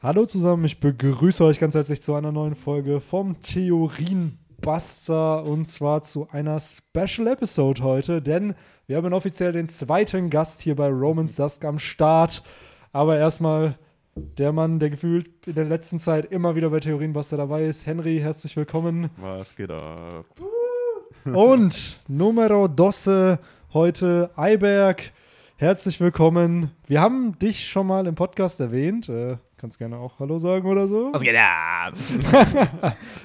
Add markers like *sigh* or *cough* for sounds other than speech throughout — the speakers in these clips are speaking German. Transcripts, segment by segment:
Hallo zusammen, ich begrüße euch ganz herzlich zu einer neuen Folge vom Theorienbuster und zwar zu einer Special Episode heute, denn wir haben offiziell den zweiten Gast hier bei Romans Dusk am Start. Aber erstmal der Mann, der gefühlt in der letzten Zeit immer wieder bei Theorienbuster dabei ist. Henry, herzlich willkommen. Was geht ab? Und Numero Dosse heute Eiberg. Herzlich willkommen. Wir haben dich schon mal im Podcast erwähnt. Äh, kannst gerne auch Hallo sagen oder so. Was geht ab?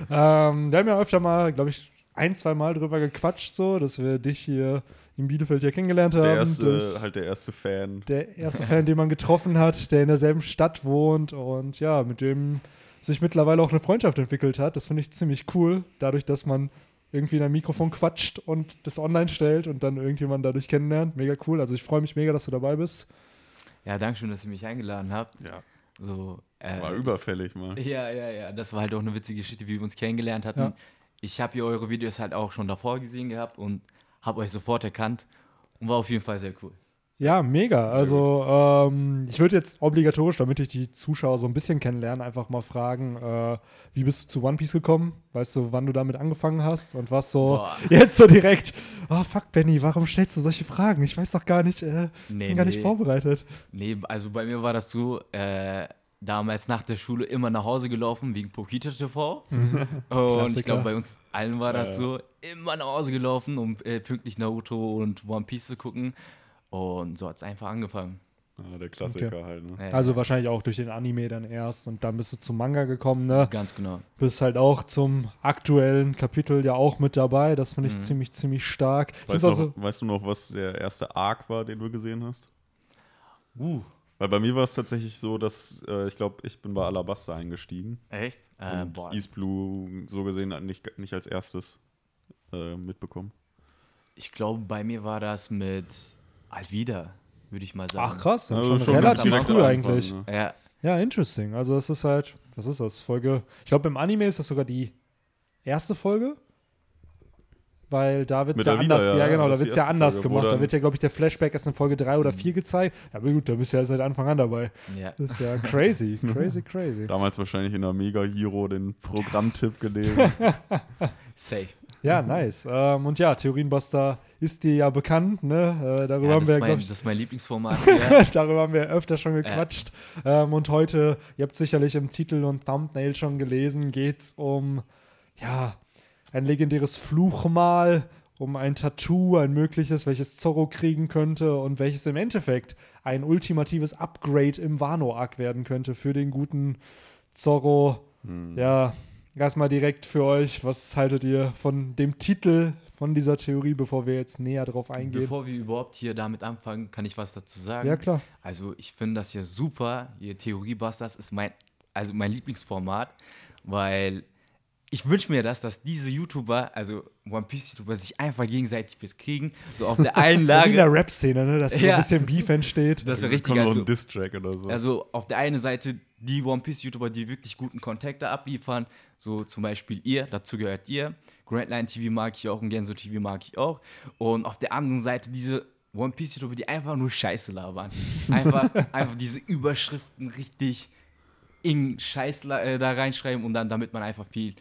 ähm, wir haben ja öfter mal, glaube ich, ein, zwei Mal drüber gequatscht, so, dass wir dich hier in Bielefeld ja kennengelernt haben. Der erste, halt der erste Fan. der erste Fan, den man getroffen hat, der in derselben Stadt wohnt und ja, mit dem sich mittlerweile auch eine Freundschaft entwickelt hat. Das finde ich ziemlich cool, dadurch, dass man irgendwie in ein Mikrofon quatscht und das online stellt und dann irgendjemand dadurch kennenlernt. Mega cool. Also ich freue mich mega, dass du dabei bist. Ja, danke schön, dass ihr mich eingeladen habt. Ja, So, äh, war überfällig mal. Ja, ja, ja. Das war halt auch eine witzige Geschichte, wie wir uns kennengelernt hatten. Ja. Ich habe ja eure Videos halt auch schon davor gesehen gehabt und habe euch sofort erkannt und war auf jeden Fall sehr cool. Ja, mega. Also ähm, ich würde jetzt obligatorisch, damit ich die Zuschauer so ein bisschen kennenlerne, einfach mal fragen, äh, wie bist du zu One Piece gekommen? Weißt du, wann du damit angefangen hast? Und was so Boah. *laughs* jetzt so direkt, oh fuck Benny, warum stellst du solche Fragen? Ich weiß doch gar nicht, äh, Nee, bin gar nicht nee. vorbereitet. Nee, also bei mir war das so, äh, damals nach der Schule immer nach Hause gelaufen wegen Pokita TV. *laughs* Und ich glaube, bei uns allen war das Ja. so, immer nach Hause gelaufen, um äh, pünktlich Naruto und One Piece zu gucken. Und so hat es einfach angefangen. Ja, der Klassiker Okay. halt, ne? Also wahrscheinlich auch durch den Anime dann erst und dann bist du zum Manga gekommen, ne? Ganz genau. Bist halt auch zum aktuellen Kapitel ja auch mit dabei. Das finde ich Mhm. ziemlich, ziemlich stark. Weißt, du auch so, noch, weißt du noch, was der erste Arc war, den du gesehen hast? Uh, Weil bei mir war es tatsächlich so, dass äh, ich glaube, ich bin bei Alabasta eingestiegen. echt? Äh, und boah. East Blue so gesehen nicht, nicht als erstes äh, mitbekommen. Ich glaube, bei mir war das mit Alvida, würde ich mal sagen. ach krass, dann Also schon, schon relativ früh eigentlich. ne? Ja, Ja, interesting. Also es ist halt, was ist das? Folge, ich glaube im Anime ist das sogar die erste Folge. Weil da wird es ja anders, ja, ja, genau, da das wird es ja anders Folge, gemacht. Da wird ja, glaube ich, der Flashback erst in Folge 3 oder 4 gezeigt. Ja, aber gut, da bist du ja seit Anfang an dabei. ja. Das ist ja crazy, *laughs* crazy, crazy. Damals wahrscheinlich in der Mega Hero den Programmtipp gelesen. *laughs* Safe. Ja, nice. Ähm, und ja, Theorienbuster ist dir ja bekannt, ne? Äh, darüber Ja, haben das, wir, mein, ich, das ist mein Lieblingsformat. *laughs* Ja. Darüber haben wir öfter schon gequatscht. Ähm, und heute, ihr habt sicherlich im Titel und Thumbnail schon gelesen, geht es um ja, ein legendäres Fluchmal, um ein Tattoo, ein mögliches, welches Zorro kriegen könnte und welches im Endeffekt ein ultimatives Upgrade im Wano-Arc werden könnte für den guten Zorro. Hm. Ja, erstmal direkt für euch, was haltet ihr von dem Titel von dieser Theorie, bevor wir jetzt näher drauf eingehen? Bevor wir überhaupt hier damit anfangen, kann ich was dazu sagen. ja, klar. Also ich finde das hier super. Hier Theoriebusters ist mein, also mein Lieblingsformat, weil ich wünsche mir das, dass diese YouTuber, also One Piece YouTuber, sich einfach gegenseitig bekriegen, so auf der einen *laughs* So wie in der Lage. Rap-Szene, ne? dass so Ja. ein bisschen Beef entsteht. Das wäre richtig. Also, ein Diss-Track oder so. also auf der einen Seite die One Piece YouTuber, die wirklich guten Kontakte abliefern, so zum Beispiel ihr, dazu gehört ihr. Grand Line TV mag ich auch und Genso TV mag ich auch. Und auf der anderen Seite diese One Piece YouTuber, die einfach nur Scheiße labern. Einfach, *laughs* einfach diese Überschriften richtig in Scheiß äh, da reinschreiben und dann, damit man einfach viel.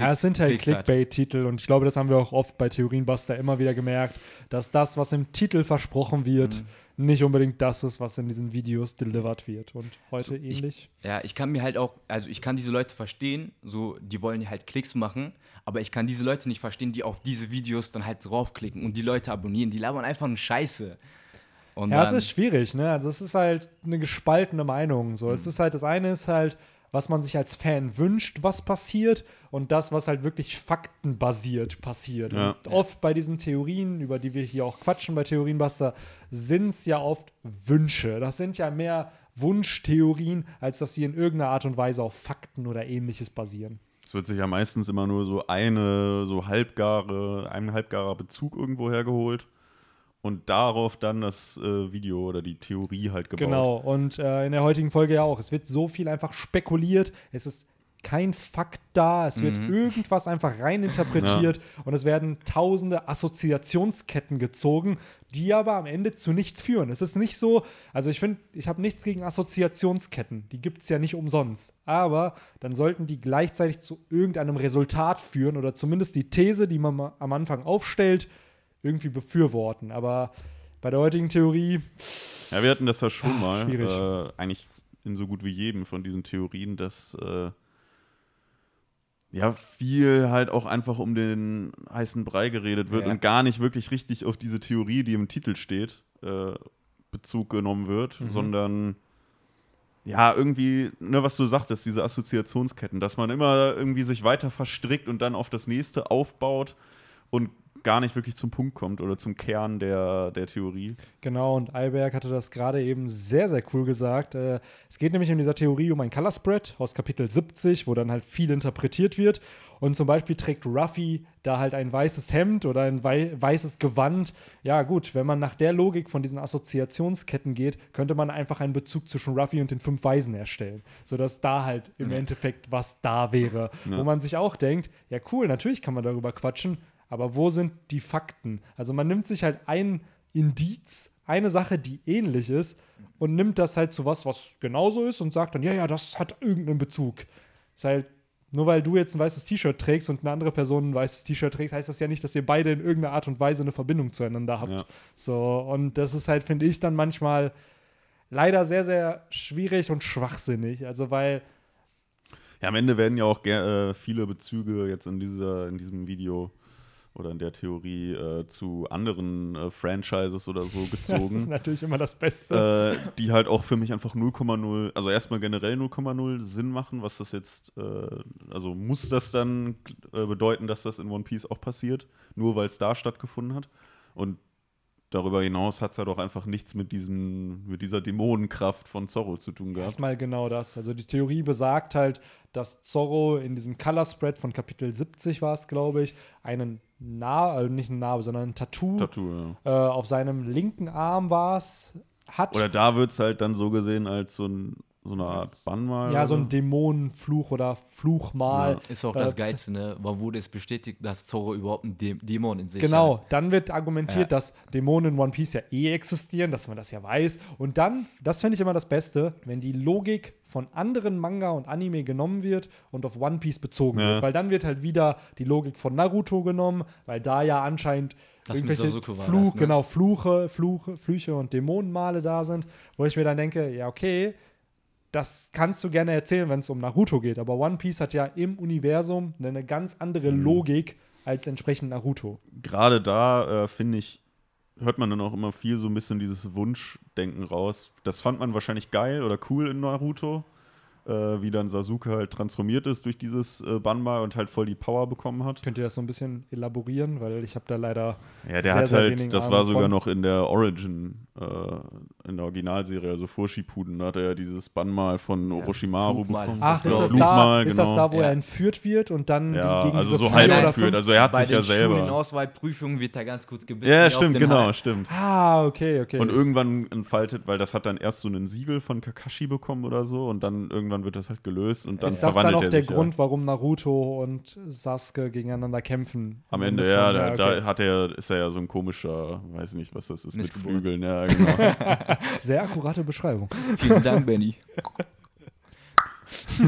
Ja, es sind halt Klicks. Clickbait-Titel und ich glaube, das haben wir auch oft bei Theorienbuster immer wieder gemerkt, dass das, was im Titel versprochen wird, Mhm. Nicht unbedingt das ist, was in diesen Videos delivered wird. Und heute ich- ähnlich. Ja, ich kann mir halt auch, also ich kann diese Leute verstehen, so, die wollen halt Klicks machen, aber ich kann diese Leute nicht verstehen, die auf diese Videos dann halt draufklicken und die Leute abonnieren. Die labern einfach nur Scheiße. Und Ja, es ist schwierig, ne? Also es ist halt eine gespaltene Meinung. So, Mhm. es ist halt, das eine ist halt, was man sich als Fan wünscht, was passiert, und das, was halt wirklich faktenbasiert passiert. Ja. Und oft bei diesen Theorien, über die wir hier auch quatschen bei Theorienbuster, sind es ja oft Wünsche. Das sind ja mehr Wunschtheorien, als dass sie in irgendeiner Art und Weise auf Fakten oder ähnliches basieren. Es wird sich ja meistens immer nur so eine, so halbgare, ein halbgarer Bezug irgendwo hergeholt und darauf dann das äh, Video oder die Theorie halt gebaut. Genau, und äh, in der heutigen Folge ja auch. Es wird so viel einfach spekuliert. Es ist kein Fakt da, es wird irgendwas einfach reininterpretiert und es werden tausende Assoziationsketten gezogen, die aber am Ende zu nichts führen. Es ist nicht so, also ich finde, ich habe nichts gegen Assoziationsketten, die gibt es ja nicht umsonst, aber dann sollten die gleichzeitig zu irgendeinem Resultat führen oder zumindest die These, die man ma- am Anfang aufstellt, irgendwie befürworten. Aber bei der heutigen Theorie, Ja, wir hatten das ja schon Ah, mal, schwierig. äh, eigentlich in so gut wie jedem von diesen Theorien, dass äh, ja viel halt auch einfach um den heißen Brei geredet wird Ja. und gar nicht wirklich richtig auf diese Theorie, die im Titel steht, äh, Bezug genommen wird, Mhm. sondern ja, irgendwie, ne, was du sagtest, diese Assoziationsketten, dass man immer irgendwie sich weiter verstrickt und dann auf das nächste aufbaut und gar nicht wirklich zum Punkt kommt oder zum Kern der, der Theorie. Genau, und Alberg hatte das gerade eben sehr, sehr cool gesagt. Äh, es geht nämlich in dieser Theorie um ein Color Spread aus Kapitel 70, wo dann halt viel interpretiert wird. Und zum Beispiel trägt Ruffy da halt ein weißes Hemd oder ein wei weißes Gewand. Ja, gut, wenn man nach der Logik von diesen Assoziationsketten geht, könnte man einfach einen Bezug zwischen Ruffy und den fünf Weisen erstellen. Sodass da halt im Endeffekt was da wäre. Wo man sich auch denkt, ja cool, natürlich kann man darüber quatschen, aber wo sind die Fakten? Also man nimmt sich halt ein Indiz, eine Sache, die ähnlich ist, und nimmt das halt zu was, was genauso ist und sagt dann, ja, ja, das hat irgendeinen Bezug. Ist halt, nur weil du jetzt ein weißes T-Shirt trägst und eine andere Person ein weißes T-Shirt trägt, heißt das ja nicht, dass ihr beide in irgendeiner Art und Weise eine Verbindung zueinander habt. Ja. So, und das ist halt, finde ich, dann manchmal leider sehr, sehr schwierig und schwachsinnig. Also, weil Ja, am Ende werden ja auch äh, viele Bezüge jetzt in, dieser, in diesem Video oder in der Theorie äh, zu anderen äh, Franchises oder so *laughs* das ist gezogen, natürlich immer das Beste. äh, die halt auch für mich einfach 0,0, also erstmal generell 0,0 Sinn machen, was das jetzt, äh, also muss das dann äh, bedeuten, dass das in One Piece auch passiert, nur weil es da stattgefunden hat. Und darüber hinaus hat es halt auch einfach nichts mit, diesem, mit dieser Dämonenkraft von Zorro zu tun gehabt. Erstmal genau das. Also die Theorie besagt halt, dass Zorro in diesem Color Spread von Kapitel 70 war es, glaube ich, einen Narbe, also nicht ein Narbe, sondern ein Tattoo, Tattoo, ja. äh, auf seinem linken Arm war es, hat. Oder da wird es halt dann so gesehen als so, ein, so eine Art Bannmal. ja, so ein Dämonenfluch oder Fluchmal. Ist auch Äh, das Geilste, ne? Wann wurde es bestätigt, dass Zorro überhaupt einen Dä Dämon in sich Genau, hat? dann wird argumentiert, Ja. dass Dämonen in One Piece ja eh existieren, dass man das ja weiß. Und dann, das finde ich immer das Beste, wenn die Logik von anderen Manga und Anime genommen wird und auf One Piece bezogen Ja. wird. Weil dann wird halt wieder die Logik von Naruto genommen, weil da ja anscheinend Das irgendwelche Sasuke war Fluch, das, ne? genau, Fluche, Fluche, Flüche und Dämonenmale da sind, wo ich mir dann denke, ja, okay, das kannst du gerne erzählen, wenn es um Naruto geht. Aber One Piece hat ja im Universum eine ganz andere Mhm. Logik als entsprechend Naruto. Gerade da, äh, finde ich, hört man dann auch immer viel so ein bisschen dieses Wunschdenken raus. Das fand man wahrscheinlich geil oder cool in Naruto, äh, wie dann Sasuke halt transformiert ist durch dieses äh, Banmal und halt voll die Power bekommen hat. Könnt ihr das so ein bisschen elaborieren? Weil ich habe da leider. Ja, der sehr, hat sehr halt, das Ahnung war sogar von. noch in der Origin, äh, in der Originalserie, also vor Shippuden, da hat er ja dieses Bannmal von Orochimaru Flugmal bekommen. ist Ach, ist Genau, das, da, Flugmal, ist das genau. da, wo Ja. er entführt wird und dann Ja, gegen also so halb entführt. Also er hat Bei sich ja den selber. Schulenauswahlprüfungen wird er ganz kurz gebissen. Ja, stimmt, den genau, Hals. stimmt. Ah, okay, okay. Und irgendwann entfaltet, weil das hat dann erst so ein Siegel von Kakashi bekommen oder so und dann irgendwann wird das halt gelöst und dann ist das dann verwandelt auch er der sich Grund, ja. warum Naruto und Sasuke gegeneinander kämpfen? Am Ende, ja, da, okay. da hat er, ist er ja so ein komischer, weiß nicht, was das ist, mit. Flügeln, ja, genau. *laughs* Sehr akkurate Beschreibung. Vielen Dank, Benny. *laughs*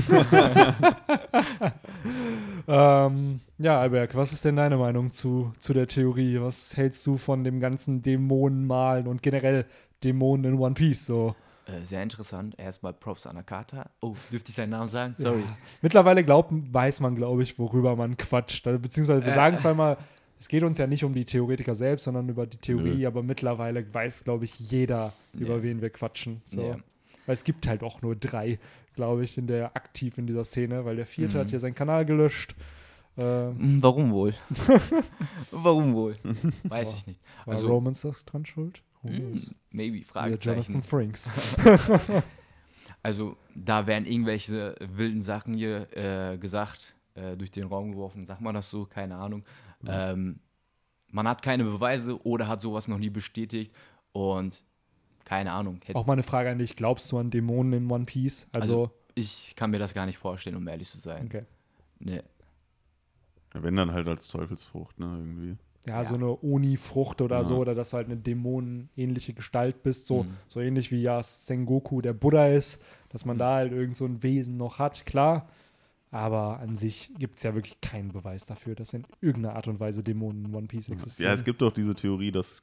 ähm, ja, Alberg, was ist denn deine Meinung zu, zu der Theorie? Was hältst du von dem ganzen Dämonenmalen und generell Dämonen in One Piece? So? Äh, sehr interessant. Erstmal Props an Akata. Oh, dürfte ich seinen Namen sagen? Sorry. Mittlerweile glaubt, weiß man, glaube ich, worüber man quatscht. Also, Beziehungsweise wir Äh. sagen immer, es geht uns ja nicht um die Theoretiker selbst, sondern über die Theorie, Nö. aber mittlerweile weiß, glaube ich, jeder, über Ja. wen wir quatschen. So. Ja. Weil es gibt halt auch nur drei, glaube ich, in der aktiv in dieser Szene, weil der vierte Mhm. hat hier seinen Kanal gelöscht. Äh, Hm, Warum wohl? *laughs* Warum wohl? *laughs* Weiß ich nicht. war Also, Romans das dran schuld? Who hm, maybe, Ja, Fragezeichen. Jonathan Frinks. *laughs* Also, da werden irgendwelche wilden Sachen hier äh, gesagt, äh, durch den Raum geworfen. Sagt man das so? Keine Ahnung. Ähm, man hat keine Beweise oder hat sowas noch nie bestätigt und keine Ahnung. Hätte, Auch mal eine Frage an dich. Glaubst du an Dämonen in One Piece? Also, Also, ich kann mir das gar nicht vorstellen, um ehrlich zu sein. Okay. Nee. Wenn dann halt als Teufelsfrucht, ne, irgendwie. Ja, Ja. so eine Oni-Frucht oder Ja. so, oder dass du halt eine dämonenähnliche Gestalt bist, so, Mhm. so ähnlich wie ja Sengoku der Buddha ist, dass man Mhm. da halt irgend so ein Wesen noch hat, klar. Aber an sich gibt es ja wirklich keinen Beweis dafür, dass in irgendeiner Art und Weise Dämonen in One Piece existieren. Ja, es gibt auch diese Theorie, dass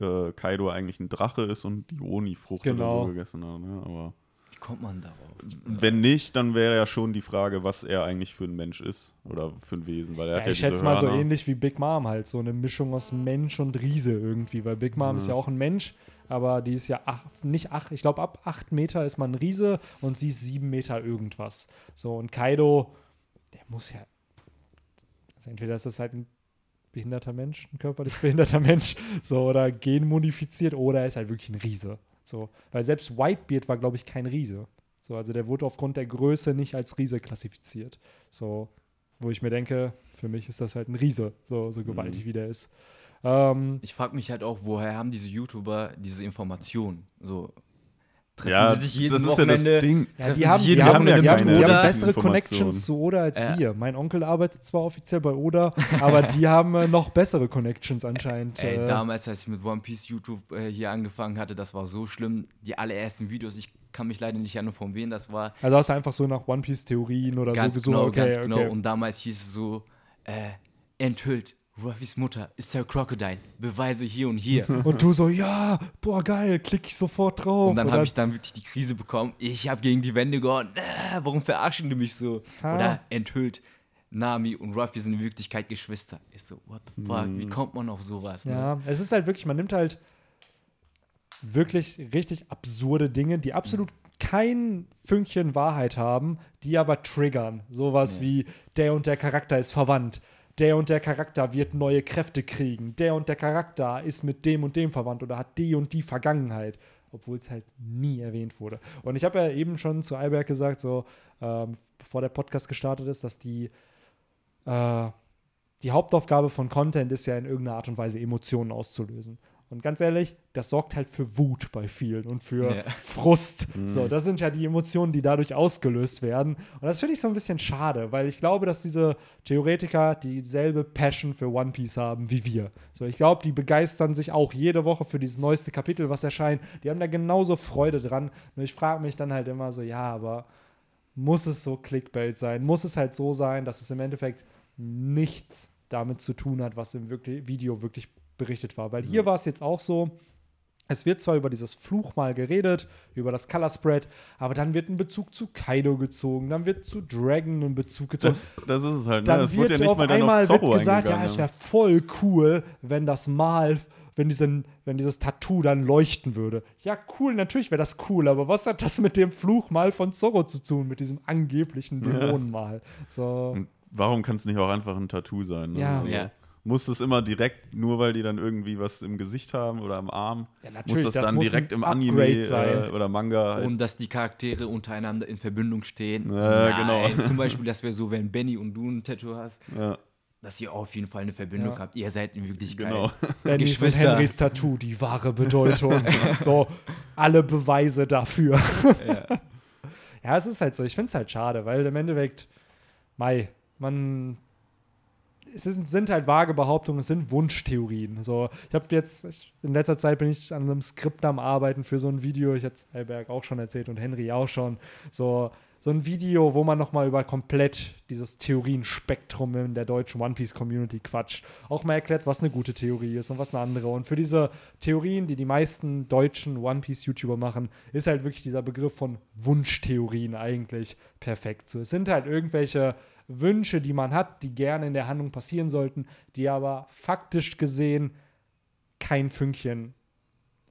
äh, Kaido eigentlich ein Drache ist und die Oni-Frucht Genau. so gegessen hat. Ne? Aber kommt man darauf? wenn nicht, dann wäre ja schon die Frage, was er eigentlich für ein Mensch ist oder für ein Wesen, weil er Ja, hat ja ich schätze mal so ähnlich wie Big Mom halt, so eine Mischung aus Mensch und Riese irgendwie, weil Big Mom ist ja auch ein Mensch, aber die ist ja ach, nicht acht, ich glaube ab acht Meter ist man ein Riese und sie ist sieben Meter irgendwas. So und Kaido, der muss ja, also entweder ist das halt ein behinderter Mensch, ein körperlich *laughs* behinderter Mensch, so oder genmodifiziert oder er ist halt wirklich ein Riese. So, weil selbst Whitebeard war, glaube ich, kein Riese. So, also der wurde aufgrund der Größe nicht als Riese klassifiziert. So, wo ich mir denke, für mich ist das halt ein Riese, so, so gewaltig wie der ist. Ähm, Ich frage mich halt auch, woher haben diese YouTuber diese Informationen? So treffen Ja, die sich jeden das ist ja das Wochenende, Ding. die haben, sich die jeden haben, ja die haben, die haben bessere. Connections zu Oda als Ja. wir. Mein Onkel arbeitet zwar offiziell bei Oda, aber die *laughs* haben äh, noch bessere Connections anscheinend. Ey, äh, damals, als ich mit One Piece YouTube äh, hier angefangen hatte, das war so schlimm. Die allerersten Videos, ich kann mich leider nicht erinnern, von wem das war. also hast du einfach so nach One Piece Theorien oder ganz so gesucht. genau, okay, ganz okay. genau. Und damals hieß es so, äh, enthüllt, Ruffys Mutter ist der Crocodile. Beweise hier und hier. *laughs* Und du so, ja, boah, geil, klick ich sofort drauf. Und dann habe ich dann wirklich die Krise bekommen. Ich habe gegen die Wände gehauen. Äh, warum verarschen die mich so? Ha. Oder enthüllt, Nami und Ruffy sind in Wirklichkeit Geschwister. Ich so, what the fuck? Mhm. Wie kommt man auf sowas? Ne? Ja, es ist halt wirklich, man nimmt halt wirklich richtig absurde Dinge, die absolut kein Fünkchen Wahrheit haben, die aber triggern. Sowas Ja. wie der und der Charakter ist verwandt. Der und der Charakter wird neue Kräfte kriegen. Der und der Charakter ist mit dem und dem verwandt oder hat die und die Vergangenheit. Obwohl es halt nie erwähnt wurde. Und ich habe ja eben schon zu Alberg gesagt, so ähm, bevor der Podcast gestartet ist, dass die äh, die Hauptaufgabe von Content ist ja in irgendeiner Art und Weise Emotionen auszulösen. Und ganz ehrlich, das sorgt halt für Wut bei vielen und für Ja. Frust. So, das sind ja die Emotionen, die dadurch ausgelöst werden. Und das finde ich so ein bisschen schade, weil ich glaube, dass diese Theoretiker dieselbe Passion für One Piece haben wie wir. So, ich glaube, die begeistern sich auch jede Woche für dieses neueste Kapitel, was erscheint. Die haben da genauso Freude dran. Nur ich frage mich dann halt immer so, ja, aber muss es so Clickbait sein? Muss es halt so sein, dass es im Endeffekt nichts damit zu tun hat, was im wirklich Video wirklich berichtet war? Weil hier war es jetzt auch so, es wird zwar über dieses Fluch mal geredet, über das Color Spread, aber dann wird ein Bezug zu Kaido gezogen, dann wird zu Dragon ein Bezug gezogen. Das, das ist es halt, ne? dann Es wird ja nicht auf mal dann einmal auf Zorro wird gesagt, ja, es wäre voll cool, wenn das Mal, wenn, diesen, wenn dieses Tattoo dann leuchten würde. Ja, cool, natürlich wäre das cool, aber was hat das mit dem Fluchmal von Zorro zu tun, mit diesem angeblichen Dämonenmal? So. Und warum kann es nicht auch einfach ein Tattoo sein? Ne? Ja. Also, Ja. Muss es immer direkt, nur weil die dann irgendwie was im Gesicht haben oder am Arm? Ja, muss das, das dann muss direkt im Anime sein. äh, oder Manga? Halt? Und dass die Charaktere untereinander in Verbindung stehen. Ja, genau. *laughs* Zum Beispiel, *laughs* das wäre so, wenn Benny und du ein Tattoo hast, ja, dass ihr auf jeden Fall eine Verbindung Ja. habt. Ihr seid in Wirklichkeit. genau. *laughs* Bennys und. Henrys Tattoo, die wahre Bedeutung. so, alle Beweise dafür. Ja. Ja, es ist halt so. Ich finde es halt schade, weil im Endeffekt, Mai, man. Es ist, sind halt vage Behauptungen, es sind Wunschtheorien. So, ich habe jetzt, ich, in letzter Zeit bin ich an einem Skript am Arbeiten für so ein Video. Ich hatte Alberg auch schon erzählt und Henry auch schon. So, so ein Video, wo man nochmal über komplett dieses Theorienspektrum in der deutschen One Piece Community quatscht. Auch mal erklärt, was eine gute Theorie ist und was eine andere. Und für diese Theorien, die die meisten deutschen One Piece YouTuber machen, ist halt wirklich dieser Begriff von Wunschtheorien eigentlich perfekt. So, es sind halt irgendwelche Wünsche, die man hat, die gerne in der Handlung passieren sollten, die aber faktisch gesehen kein Fünkchen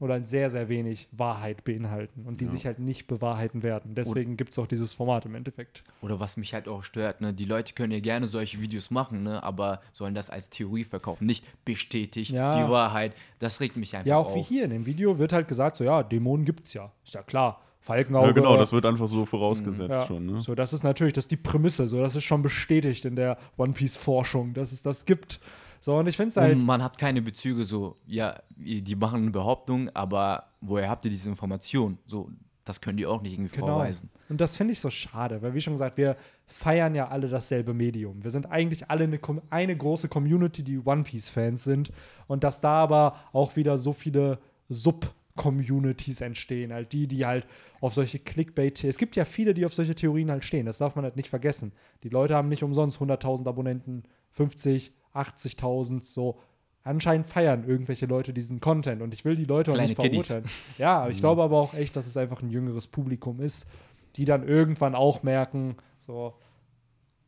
oder sehr, sehr wenig Wahrheit beinhalten und die Ja. sich halt nicht bewahrheiten werden. Deswegen gibt es auch dieses Format im Endeffekt. Oder was mich halt auch stört, ne? Die Leute können ja gerne solche Videos machen, ne? Aber sollen das als Theorie verkaufen, nicht bestätigt Ja. die Wahrheit. Das regt mich einfach Ja, auch auf. wie hier in dem Video wird halt gesagt, so ja, Dämonen gibt's ja. Ist ja klar. Falkenauge. Ja, genau, das wird einfach so vorausgesetzt ja, schon. Ne? So, das ist natürlich, das ist die Prämisse, so, das ist schon bestätigt in der One Piece-Forschung, dass es das gibt. So, und ich finde es halt. Und man hat keine Bezüge so, ja, die machen eine Behauptung, aber woher habt ihr diese Information? So, das können die auch nicht irgendwie Genau. vorweisen. Und das finde ich so schade, weil wie schon gesagt, wir feiern ja alle dasselbe Medium. Wir sind eigentlich alle eine, eine große Community, die One Piece-Fans sind. Und dass da aber auch wieder so viele Sub-Communities entstehen, halt die, die halt auf solche Clickbait, es gibt ja viele, die auf solche Theorien halt stehen, das darf man halt nicht vergessen. Die Leute haben nicht umsonst 100.000 Abonnenten, 50, 80.000, so. Anscheinend feiern irgendwelche Leute diesen Content und ich will die Leute auch Kleine nicht Kiddies. verurteilen. Ja, aber ich glaube aber auch echt, dass es einfach ein jüngeres Publikum ist, die dann irgendwann auch merken, so,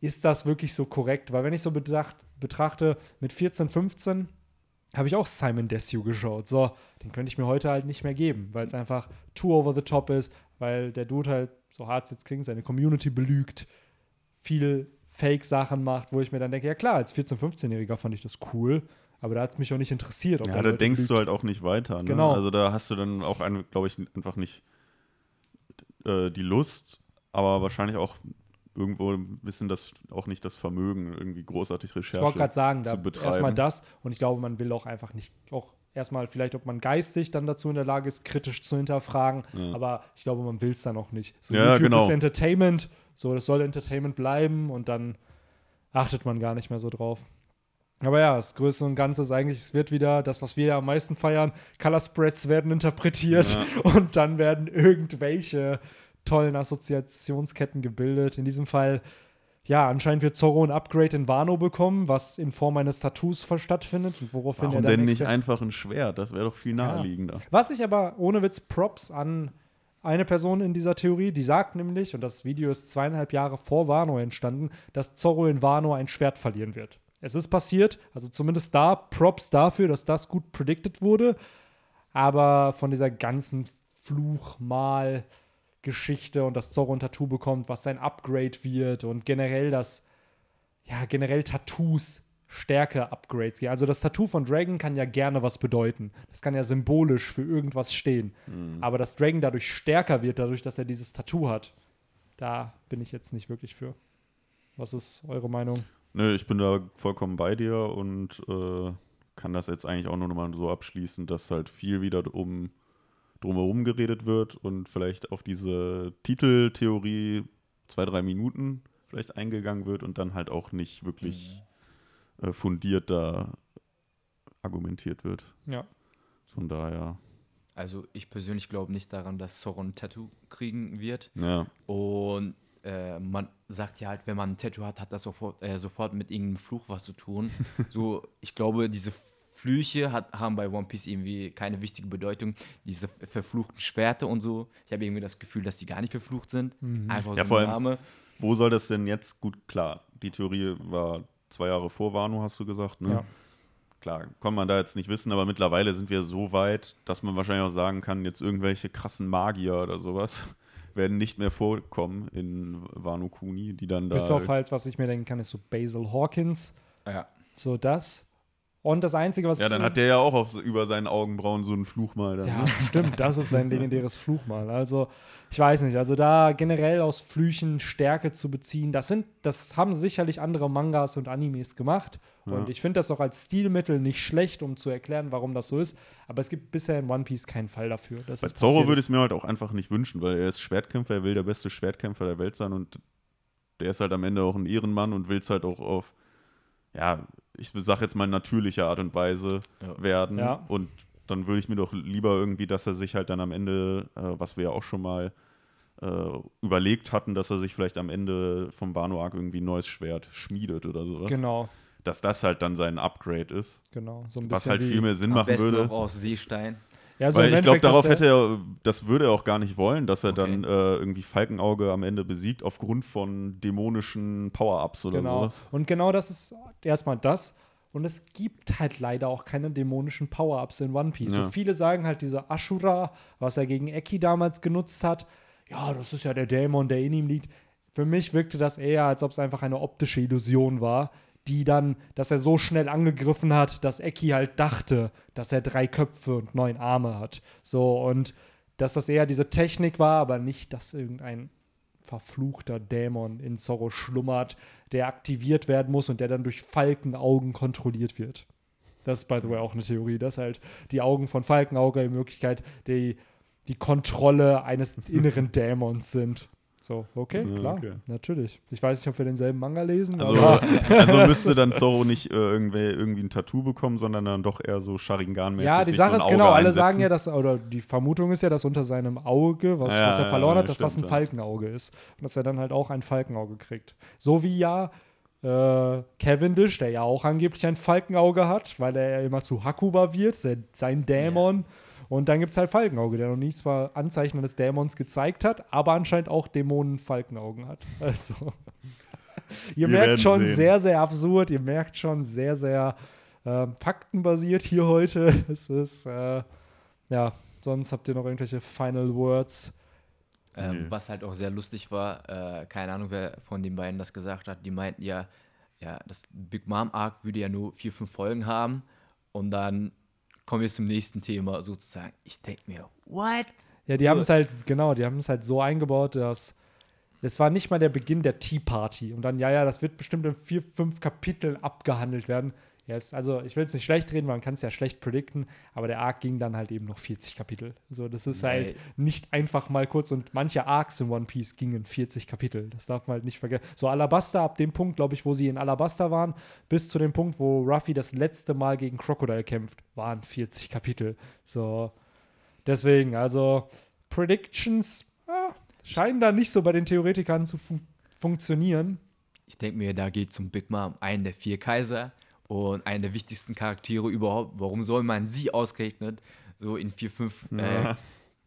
ist das wirklich so korrekt? Weil wenn ich so betracht, betrachte, mit 14, 15 habe ich auch Simon Desue geschaut. So, den könnte ich mir heute halt nicht mehr geben, weil es einfach too over the top ist, weil der Dude halt, so hart es jetzt klingt, seine Community belügt, viel Fake-Sachen macht, wo ich mir dann denke, ja klar, als 14-, 15-Jähriger fand ich das cool, aber da hat es mich auch nicht interessiert. Ja, da Leute denkst belügt. du halt auch nicht weiter. Ne? Genau. Also da hast du dann auch, glaube ich, einfach nicht äh, die Lust, aber wahrscheinlich auch irgendwo wissen das auch nicht das Vermögen, irgendwie großartig Recherche Ich wollte gerade sagen, da betreiben. erstmal das und ich glaube, man will auch einfach nicht, auch erstmal vielleicht, ob man geistig dann dazu in der Lage ist, kritisch zu hinterfragen, aber ich glaube, man will es dann auch nicht. So, Ja, YouTube genau. ist Entertainment, so, das soll Entertainment bleiben und dann achtet man gar nicht mehr so drauf. Aber ja, das Größte und Ganze ist eigentlich, es wird wieder das, was wir ja am meisten feiern. Color Spreads werden interpretiert *laughs* und dann werden irgendwelche tollen Assoziationsketten gebildet. In diesem Fall, ja, anscheinend wird Zorro ein Upgrade in Wano bekommen, was in Form eines Tattoos stattfindet und woraufhin Warum er denn nicht einfach ein Schwert? Das wäre doch viel naheliegender. was ich aber ohne Witz Props an eine Person in dieser Theorie, die sagt nämlich, und das Video ist zweieinhalb Jahre vor Wano entstanden, dass Zorro in Wano ein Schwert verlieren wird. Es ist passiert, also zumindest da Props dafür, dass das gut predicted wurde. Aber von dieser ganzen Fluchmal-Geschichte und dass Zorro ein Tattoo bekommt, was sein Upgrade wird und generell das, ja, generell Tattoos Stärke-Upgrades geben. Also das Tattoo von Dragon kann ja gerne was bedeuten. Das kann ja symbolisch für irgendwas stehen. Aber dass Dragon dadurch stärker wird, dadurch, dass er dieses Tattoo hat, da bin ich jetzt nicht wirklich für. Was ist eure Meinung? Nö, ich bin da vollkommen bei dir und äh, kann das jetzt eigentlich auch nur noch mal so abschließen, dass halt viel wieder um drumherum geredet wird und vielleicht auf diese Titeltheorie zwei, drei Minuten vielleicht eingegangen wird und dann halt auch nicht wirklich äh, fundiert da argumentiert wird. Ja. Von daher, Also ich persönlich glaube nicht daran, dass Zorro ein Tattoo kriegen wird. ja. Und äh, man sagt ja halt, wenn man ein Tattoo hat, hat das sofort, äh, sofort mit irgendeinem Fluch was zu tun. *laughs* so, ich glaube, diese Flüche hat, haben bei One Piece irgendwie keine wichtige Bedeutung. Diese verfluchten Schwerter und so. Ich habe irgendwie das Gefühl, dass die gar nicht verflucht sind. Einfach Ja, so vor ein allem- Name. Wo soll das denn jetzt gut klar? Die Theorie war zwei Jahre vor Wano, hast du gesagt, ne? Ja. Klar, kann man da jetzt nicht wissen, aber mittlerweile sind wir so weit, dass man wahrscheinlich auch sagen kann, jetzt irgendwelche krassen Magier oder sowas *laughs* werden nicht mehr vorkommen in Wano Kuni, die dann da. Bis auf halt, was ich mir denken kann, ist so Basil Hawkins. Ja. So das. Und das Einzige, was ja, dann hat der ja auch auf, über seinen Augenbrauen so einen Fluch mal. Dann, Ja, ne? stimmt, das ist sein legendäres Fluchmal. Also, ich weiß nicht, also da generell aus Flüchen Stärke zu beziehen, das sind, das haben sicherlich andere Mangas und Animes gemacht. Und ich finde das auch als Stilmittel nicht schlecht, um zu erklären, warum das so ist. Aber es gibt bisher in One Piece keinen Fall dafür. Dass Bei passiert würde ich es mir halt auch einfach nicht wünschen, weil er ist Schwertkämpfer, er will der beste Schwertkämpfer der Welt sein und der ist halt am Ende auch ein Ehrenmann und will es halt auch auf, ja, ich sag jetzt mal natürliche Art und Weise Ja. werden. Ja. Und dann würde ich mir doch lieber irgendwie, dass er sich halt dann am Ende, äh, was wir ja auch schon mal äh, überlegt hatten, dass er sich vielleicht am Ende vom Wano-Arc irgendwie ein neues Schwert schmiedet oder sowas. Genau, Dass das halt dann sein Upgrade ist. genau. So ein Was halt viel mehr Sinn Am machen besten würde. auch aus Seestein. Ja, so Weil ich glaube, darauf hätte er, das würde er auch gar nicht wollen, dass er Okay. dann äh, irgendwie Falkenauge am Ende besiegt aufgrund von dämonischen Power-Ups oder Genau. sowas. Und genau das ist erstmal das. Und es gibt halt leider auch keine dämonischen Power-Ups in One Piece. Ja. So viele sagen halt, diese Ashura, was er gegen Eki damals genutzt hat, ja, das ist ja der Dämon, der in ihm liegt. Für mich wirkte das eher, als ob es einfach eine optische Illusion war, die dann, dass er so schnell angegriffen hat, dass Eki halt dachte, dass er drei Köpfe und neun Arme hat. So, und dass das eher diese Technik war, aber nicht, dass irgendein verfluchter Dämon in Zorro schlummert, der aktiviert werden muss und der dann durch Falkenaugen kontrolliert wird. Das ist, by the way, auch eine Theorie, dass halt die Augen von Falkenauge in Möglichkeit die die Kontrolle eines *laughs* inneren Dämons sind. So, okay, Ja, klar, okay. natürlich. Ich weiß nicht, ob wir denselben Manga lesen, Also, also müsste *laughs* dann Zorro nicht äh, irgendwie, irgendwie ein Tattoo bekommen, sondern dann doch eher so Sharingan-mäßig. ja, die Sache so ist genau, alle einsetzen. sagen ja, dass, oder die Vermutung ist ja, dass unter seinem Auge, was, Ja, was er verloren ja, hat, dass das ein stimmt. Falkenauge ist. Und dass er dann halt auch ein Falkenauge kriegt. So wie ja äh, Cavendish, der ja auch angeblich ein Falkenauge hat, weil er ja immer zu Hakuba wird, sein, sein Dämon. Und dann gibt es halt Falkenauge, der noch nie zwar Anzeichen eines Dämons gezeigt hat, aber anscheinend auch Dämonen Falkenaugen hat. *laughs* Also. ihr Wir merkt schon sehen. sehr, sehr absurd, ihr merkt schon sehr, sehr ähm, faktenbasiert hier heute. *laughs* Es ist, äh, ja, sonst habt ihr noch irgendwelche Final Words. Ähm, Nee. Was halt auch sehr lustig war, äh, keine Ahnung, wer von den beiden das gesagt hat, die meinten ja, ja, das Big Mom Arc würde ja nur vier, fünf Folgen haben und dann kommen wir zum nächsten Thema sozusagen. Ich denke mir, what? Ja, die So. haben es halt, genau, die haben es halt so eingebaut, dass es war nicht mal der Beginn der Tea Party. Und dann, ja, ja, das wird bestimmt in vier, fünf Kapiteln abgehandelt werden. Ja, es, also ich will es nicht schlecht reden, man kann es ja schlecht predikten, aber der Arc ging dann halt eben noch 40 Kapitel. So, das ist Nee. halt nicht einfach mal kurz und manche Arcs in One Piece gingen 40 Kapitel. Das darf man halt nicht vergessen. So Alabasta, ab dem Punkt, glaube ich, wo sie in Alabasta waren, bis zu dem Punkt, wo Ruffy das letzte Mal gegen Crocodile kämpft, waren 40 Kapitel. So, deswegen, also Predictions ah, scheinen da nicht so bei den Theoretikern zu fun funktionieren. Ich denke mir, da geht zum Big Mom einen der vier Kaiser und einen der wichtigsten Charaktere überhaupt. Warum soll man sie ausgerechnet so in vier, fünf, äh, Ja.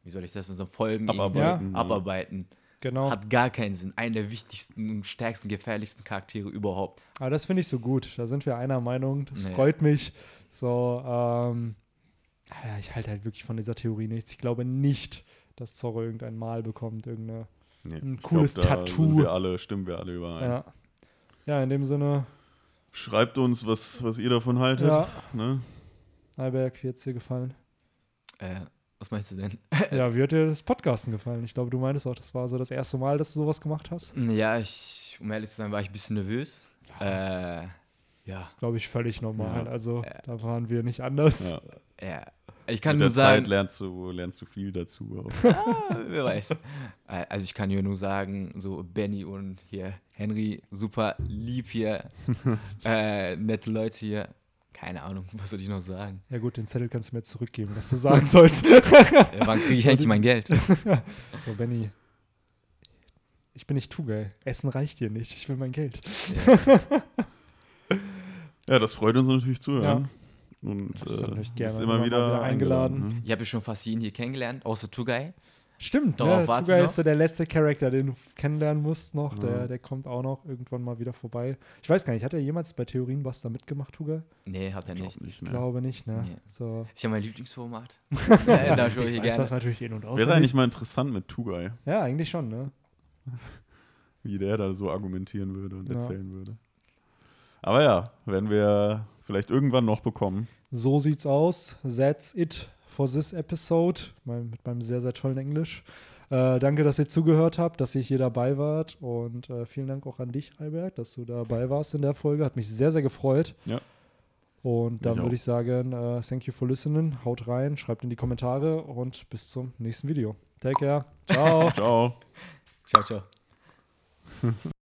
wie soll ich das in so Folgen Abarbeiten, ja. abarbeiten? Genau. Hat gar keinen Sinn. Einen der wichtigsten und stärksten, gefährlichsten Charaktere überhaupt. Aber das finde ich so gut. Da sind wir einer Meinung. Das Nee. freut mich. So, ähm, ja, ich halte halt wirklich von dieser Theorie nichts. Ich glaube nicht, dass Zorro irgendein Mal bekommt, irgendeine. Nee, cooles glaub, da Tattoo. Sind wir alle, stimmen wir alle überein. Ja. ja, in dem Sinne, Schreibt uns, was, was ihr davon haltet. ja, Ne? Alberg, wie hat es dir gefallen? Äh, was meinst du denn? ja, *laughs* wie hat dir das Podcasten gefallen? Ich glaube, du meintest auch, das war so das erste Mal, dass du sowas gemacht hast. Ja, ich, um ehrlich zu sein, war ich ein bisschen nervös. Äh, ja, Das ist, glaube ich, völlig normal. Ja. Also, Ja. da waren wir nicht anders. Ja. ja. Ich kann Mit nur der Zeit sagen, lernst du, lernst du viel dazu. Auch. *laughs* ah, wer weiß. Äh, Also ich kann hier nur sagen, so Benny und hier Henry, super lieb hier, *laughs* äh, nette Leute hier. Keine Ahnung, *laughs* was soll ich noch sagen? Ja, gut, den Zettel kannst du mir zurückgeben, was du sagen sollst. Äh, wann kriege ich endlich mein Geld? So, Benny. Ich bin nicht too geil. Essen reicht dir nicht. Ich will mein Geld. Ja, das freut uns natürlich zu hören. Und äh, bist immer immer wieder wieder eingeladen. eingeladen. Ich habe ja schon fast jeden hier kennengelernt, außer Tugai. Stimmt, Darauf ne? warte ich Tugai ist so der letzte Charakter, den du kennenlernen musst noch. Ja. Der, der kommt auch noch irgendwann mal wieder vorbei. Ich weiß gar nicht, hat er jemals bei Theorien was da mitgemacht, Tugai? Nee, hat er Ich nicht. Ich ne? glaube nicht, ne? Nee. So. Ist ja mein Lieblingsformat. *laughs* äh, da schaue ich Ich weiß das gerne. natürlich in- und Wäre auswendig. eigentlich mal interessant mit Tugai, Ja, eigentlich schon, ne? *laughs* wie der da so argumentieren würde und Ja. erzählen würde. Aber ja, werden wir vielleicht irgendwann noch bekommen. So sieht's aus. That's it for this episode. Mein, mit meinem sehr, sehr tollen Englisch. Äh, danke, dass ihr zugehört habt, dass ihr hier dabei wart. Und äh, vielen Dank auch an dich, Albert, dass du dabei warst in der Folge. Hat mich sehr, sehr gefreut. Ja. Und dann würde ich sagen, äh, thank you for listening. Haut rein, schreibt in die Kommentare und bis zum nächsten Video. Take care. *laughs* Ciao. Ciao. Ciao, ciao. *laughs*